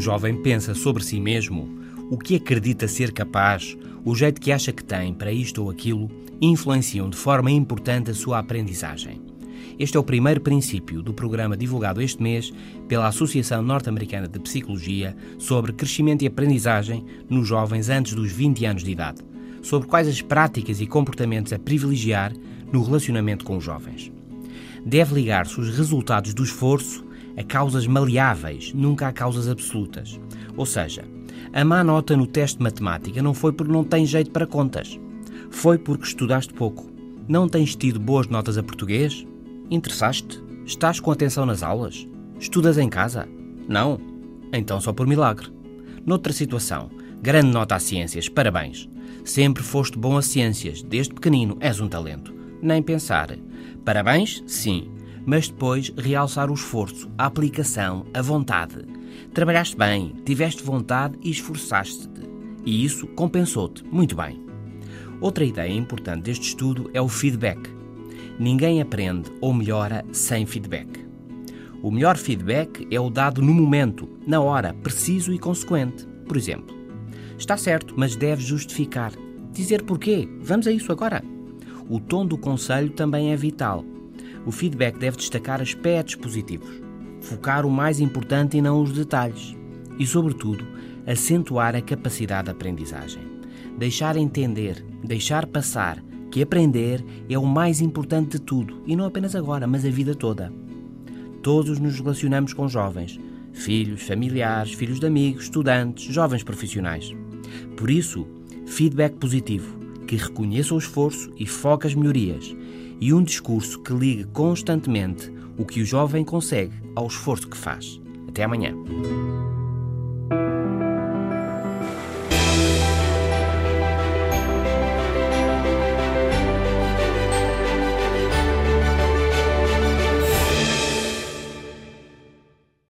jovem pensa sobre si mesmo, o que acredita ser capaz, o jeito que acha que tem para isto ou aquilo, influenciam de forma importante a sua aprendizagem. Este é o primeiro princípio do programa divulgado este mês pela Associação Norte-Americana de Psicologia sobre crescimento e aprendizagem nos jovens antes dos 20 anos de idade, sobre quais as práticas e comportamentos a privilegiar no relacionamento com os jovens. Deve ligar-se os resultados do esforço a causas maleáveis, nunca a causas absolutas. Ou seja, a má nota no teste de matemática não foi porque não tens jeito para contas. Foi porque estudaste pouco. Não tens tido boas notas a português? Interessaste? Estás com atenção nas aulas? Estudas em casa? Não? Então só por milagre. Noutra situação, grande nota a ciências, parabéns. Sempre foste bom a ciências, desde pequenino és um talento. Nem pensar. Parabéns, sim, mas depois realçar o esforço, a aplicação, a vontade. Trabalhaste bem, tiveste vontade e esforçaste-te. E isso compensou-te muito bem. Outra ideia importante deste estudo é o feedback. Ninguém aprende ou melhora sem feedback. O melhor feedback é o dado no momento, na hora, preciso e consequente. Por exemplo, está certo, mas deves justificar. Dizer porquê. Vamos a isso agora. O tom do conselho também é vital. O feedback deve destacar aspectos positivos, focar o mais importante e não os detalhes, e, sobretudo, acentuar a capacidade de aprendizagem. Deixar entender, deixar passar que aprender é o mais importante de tudo, e não apenas agora, mas a vida toda. Todos nos relacionamos com jovens, filhos, familiares, filhos de amigos, estudantes, jovens profissionais. Por isso, feedback positivo, que reconheça o esforço e foque as melhorias e um discurso que ligue constantemente o que o jovem consegue ao esforço que faz. Até amanhã.